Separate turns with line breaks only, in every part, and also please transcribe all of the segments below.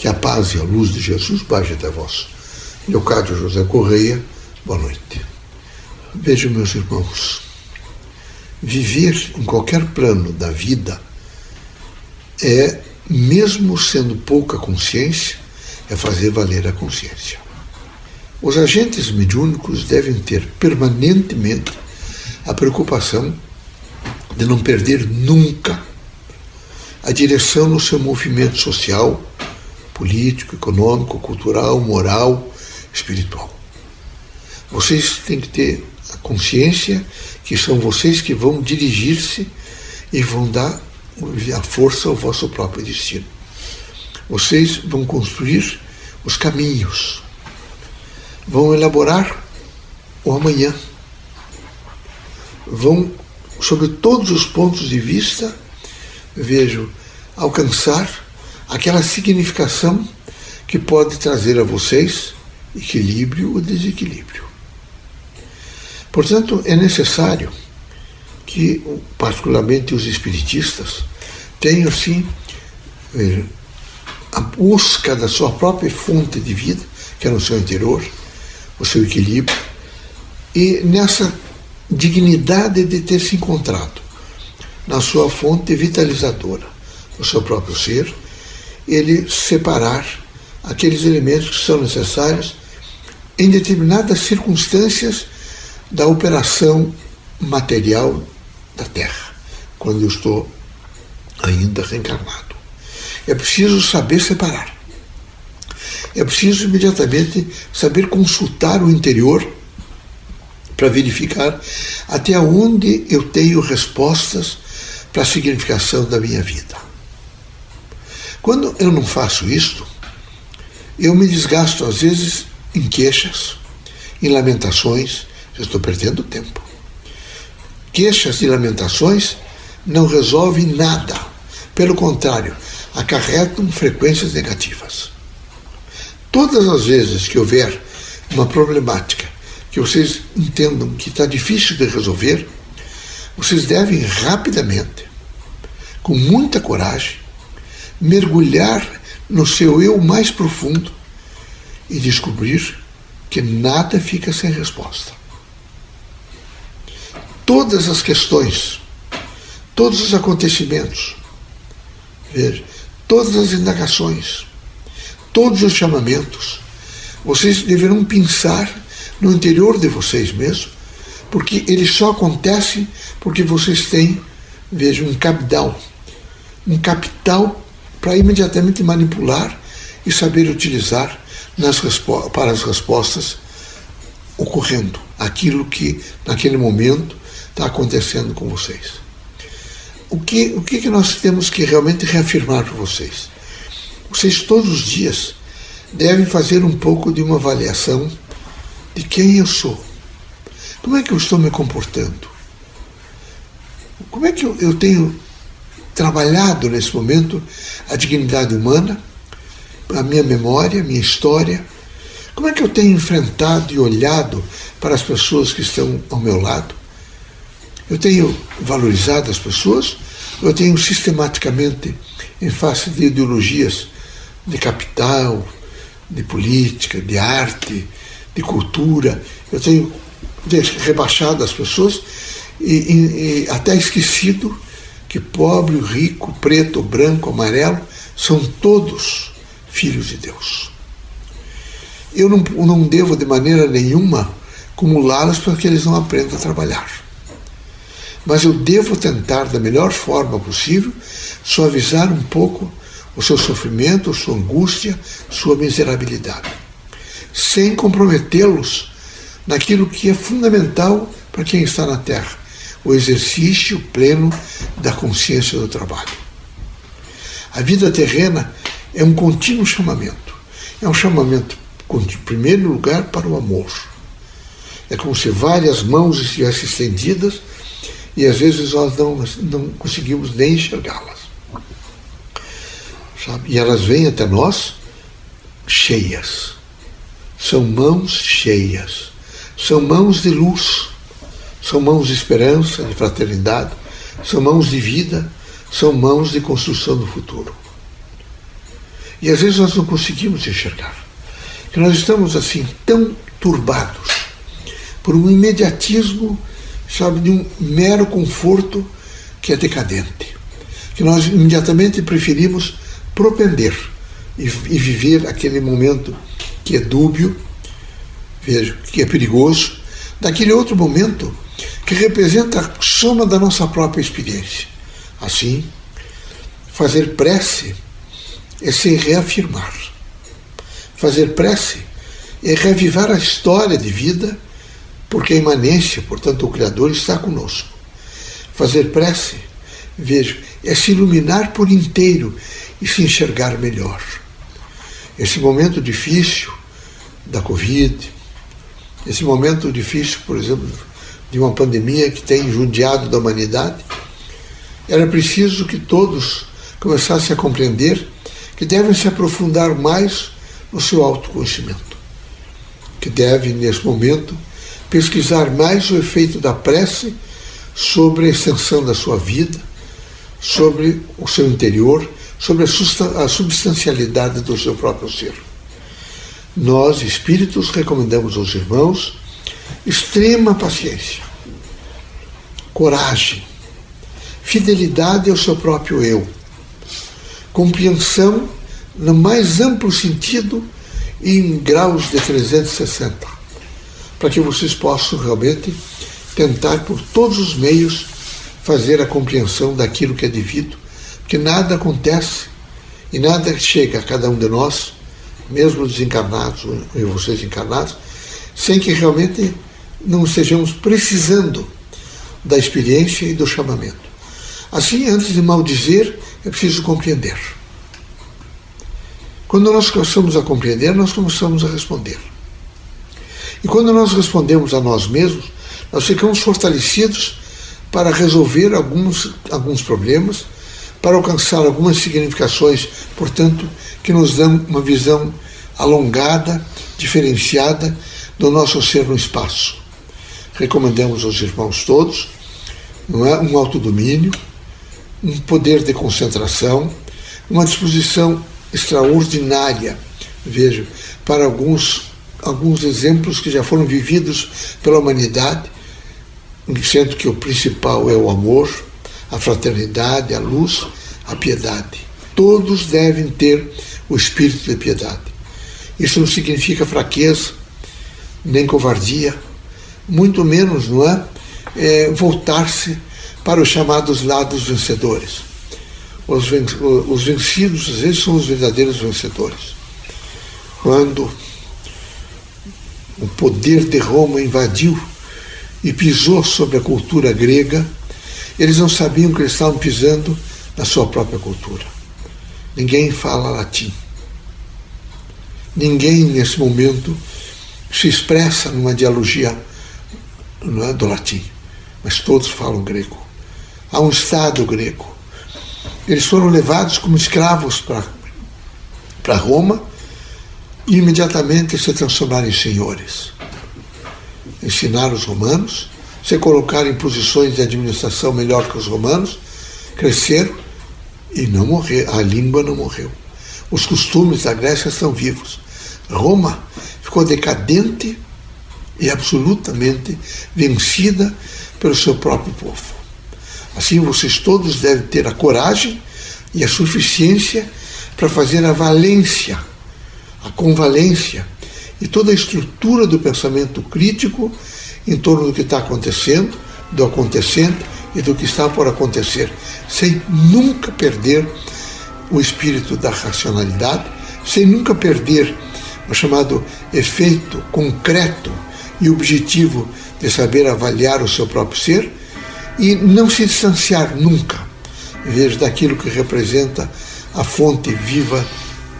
Que a paz e a luz de Jesus baixe até vós. Leocádio José Correia, boa noite. Vejam, meus irmãos, viver em qualquer plano da vida é, mesmo sendo pouca consciência, é fazer valer a consciência. Os agentes mediúnicos devem ter permanentemente a preocupação de não perder nunca a direção no seu movimento social, político, econômico, cultural, moral, espiritual. Vocês têm que ter a consciência que são vocês que vão dirigir-se e vão dar a força ao vosso próprio destino. Vocês vão construir os caminhos, vão elaborar o amanhã, vão, sobre todos os pontos de vista, vejo, alcançar aquela significação que pode trazer a vocês equilíbrio ou desequilíbrio. Portanto, é necessário que, particularmente os espiritistas, tenham, sim, a busca da sua própria fonte de vida, que é no seu interior, o seu equilíbrio, e nessa dignidade de ter se encontrado na sua fonte vitalizadora, no seu próprio ser, ele separar aqueles elementos que são necessários em determinadas circunstâncias da operação material da Terra, quando eu estou ainda reencarnado. É preciso saber separar. É preciso imediatamente saber consultar o interior para verificar até onde eu tenho respostas para a significação da minha vida. Quando eu não faço isto, eu me desgasto às vezes em queixas, em lamentações, eu estou perdendo tempo. Queixas e lamentações não resolvem nada. Pelo contrário, acarretam frequências negativas. Todas as vezes que houver uma problemática que vocês entendam que está difícil de resolver, vocês devem rapidamente, com muita coragem, mergulhar no seu eu mais profundo e descobrir que nada fica sem resposta. Todas as questões, todos os acontecimentos, veja, todas as indagações, todos os chamamentos, vocês deverão pensar no interior de vocês mesmos, porque eles só acontecem porque vocês têm, veja, um capital, um capital para imediatamente manipular e saber utilizar nas para as respostas ocorrendo, aquilo que naquele momento está acontecendo com vocês. O que, o que nós temos que realmente reafirmar para vocês? Vocês todos os dias devem fazer um pouco de uma avaliação de quem eu sou. Como é que eu estou me comportando? Como é que eu, eu tenho trabalhado nesse momento a dignidade humana, a minha memória, a minha história? Como é que eu tenho enfrentado e olhado para as pessoas que estão ao meu lado? Eu tenho valorizado as pessoas? Eu tenho sistematicamente, em face de ideologias de capital, de política, de arte, de cultura. Eu tenho rebaixado as pessoas e, e, e até esquecido que pobre, rico, preto, branco, amarelo são todos filhos de Deus. Eu não, não devo de maneira nenhuma acumulá-los para que eles não aprendam a trabalhar. Mas eu devo tentar, da melhor forma possível, suavizar um pouco o seu sofrimento, sua angústia, sua miserabilidade, sem comprometê-los naquilo que é fundamental para quem está na Terra, o exercício pleno da consciência do trabalho. A vida terrena é um contínuo chamamento. É um chamamento, em primeiro lugar, para o amor. É como se várias mãos estivessem estendidas e às vezes nós não, não conseguimos nem enxergá-las sabe? E elas vêm até nós cheias. São mãos cheias. São mãos de luz. São mãos de esperança, de fraternidade. São mãos de vida. São mãos de construção do futuro. E às vezes nós não conseguimos enxergar. Que nós estamos assim tão turbados por um imediatismo, sabe, de um mero conforto que é decadente. Que nós imediatamente preferimos propender e, e viver aquele momento que é dúbio, veja, que é perigoso, daquele outro momento que representa a soma da nossa própria experiência. Assim, fazer prece é se reafirmar. Fazer prece é reavivar a história de vida, porque a imanência, portanto, o Criador está conosco. Fazer prece, veja, é se iluminar por inteiro e se enxergar melhor. Esse momento difícil da Covid, esse momento difícil, por exemplo, de uma pandemia que tem judiado da humanidade, era preciso que todos começassem a compreender que devem se aprofundar mais no seu autoconhecimento, que devem, nesse momento, pesquisar mais o efeito da prece sobre a extensão da sua vida, sobre o seu interior, sobre a substancialidade do seu próprio ser. Nós, espíritos, recomendamos aos irmãos extrema paciência, coragem, fidelidade ao seu próprio eu, compreensão no mais amplo sentido em graus de 360, para que vocês possam realmente tentar por todos os meios fazer a compreensão daquilo que é devido, porque nada acontece e nada chega a cada um de nós mesmo desencarnados, e vocês encarnados, sem que realmente não estejamos precisando da experiência e do chamamento. Assim, antes de maldizer, é preciso compreender. Quando nós começamos a compreender, nós começamos a responder. E quando nós respondemos a nós mesmos, nós ficamos fortalecidos para resolver alguns, alguns problemas, para alcançar algumas significações, portanto, que nos dão uma visão alongada, diferenciada do nosso ser no espaço. Recomendamos aos irmãos todos não é, um autodomínio, um poder de concentração, uma disposição extraordinária, vejo, para alguns, alguns exemplos que já foram vividos pela humanidade, sendo que o principal é o amor, a fraternidade, a luz, a piedade. Todos devem ter o espírito de piedade. Isso não significa fraqueza, nem covardia, muito menos, não é? é Voltar-se para os chamados lados vencedores. Os, ven os vencidos, às vezes, são os verdadeiros vencedores. Quando o poder de Roma invadiu e pisou sobre a cultura grega, eles não sabiam que eles estavam pisando na sua própria cultura. Ninguém fala latim. Ninguém, nesse momento, se expressa numa dialogia não é, do latim, mas todos falam grego. Há um Estado grego. Eles foram levados como escravos para Roma e imediatamente se transformaram em senhores. Ensinaram os romanos, se colocaram em posições de administração melhor que os romanos, cresceram e não morreram, a língua não morreu. Os costumes da Grécia estão vivos. Roma ficou decadente e absolutamente vencida pelo seu próprio povo. Assim, vocês todos devem ter a coragem e a suficiência para fazer a valência, a convalência e toda a estrutura do pensamento crítico em torno do que está acontecendo, do acontecente e do que está por acontecer, sem nunca perder o espírito da racionalidade, sem nunca perder o chamado efeito concreto e objetivo de saber avaliar o seu próprio ser e não se distanciar nunca, veja, daquilo que representa a fonte viva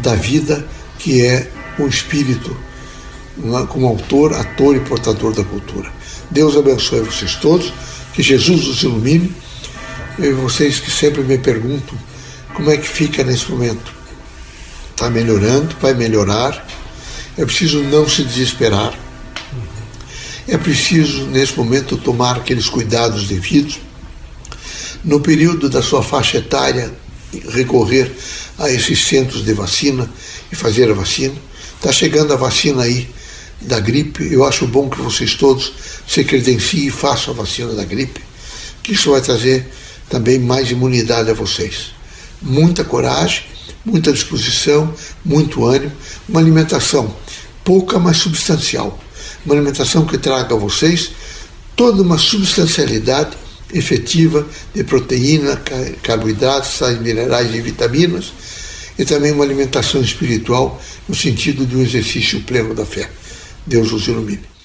da vida, que é o espírito, como autor, ator e portador da cultura. Deus abençoe vocês todos, que Jesus os ilumine. E vocês que sempre me perguntam como é que fica nesse momento? Está melhorando, vai melhorar. É preciso não se desesperar. É preciso, nesse momento, tomar aqueles cuidados devidos. No período da sua faixa etária recorrer a esses centros de vacina e fazer a vacina. Está chegando a vacina aí da gripe. Eu acho bom que vocês todos se credenciem e façam a vacina da gripe, que isso vai trazer também mais imunidade a vocês. Muita coragem, muita disposição, muito ânimo, uma alimentação pouca, mas substancial. Uma alimentação que traga a vocês toda uma substancialidade efetiva de proteína, carboidratos, sais minerais e vitaminas, e também uma alimentação espiritual no sentido de um exercício pleno da fé. Deus os ilumine.